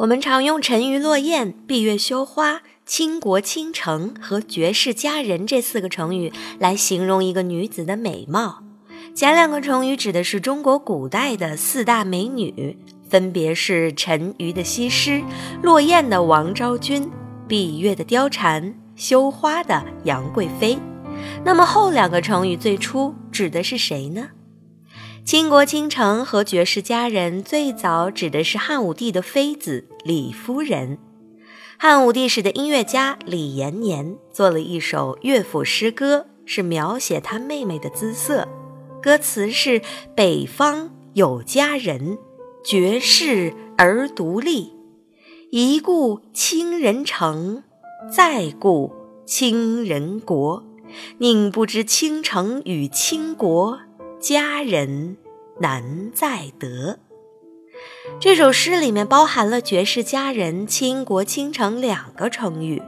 我们常用“沉鱼落雁”“闭月羞花”。倾国倾城和绝世佳人这四个成语来形容一个女子的美貌，前两个成语指的是中国古代的四大美女，分别是沉鱼的西施、落雁的王昭君、闭月的貂蝉、羞花的杨贵妃。那么后两个成语最初指的是谁呢？倾国倾城和绝世佳人最早指的是汉武帝的妃子李夫人。汉武帝时的音乐家李延年做了一首乐府诗歌，是描写他妹妹的姿色。歌词是：北方有佳人，绝世而独立。一顾倾人城，再顾倾人国。宁不知倾城与倾国，佳人难再得。这首诗里面包含了绝世佳人、倾国倾城两个成语。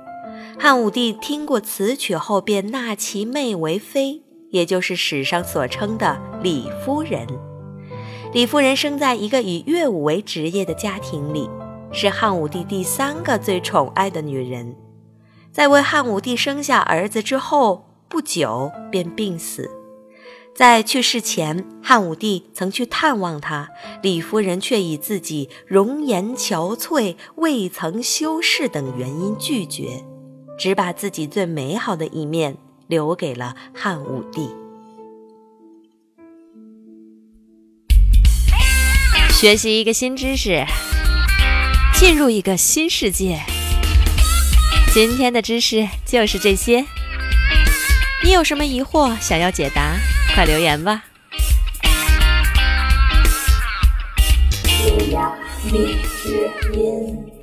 汉武帝听过此曲后，便纳其妹为妃，也就是史上所称的李夫人。李夫人生在一个以乐舞为职业的家庭里，是汉武帝第三个最宠爱的女人。在为汉武帝生下儿子之后不久，便病死。在去世前，汉武帝曾去探望她，李夫人却以自己容颜憔悴、未曾修饰等原因拒绝，只把自己最美好的一面留给了汉武帝。学习一个新知识，进入一个新世界。今天的知识就是这些，你有什么疑惑想要解答？快留言吧！月牙，荔枝音。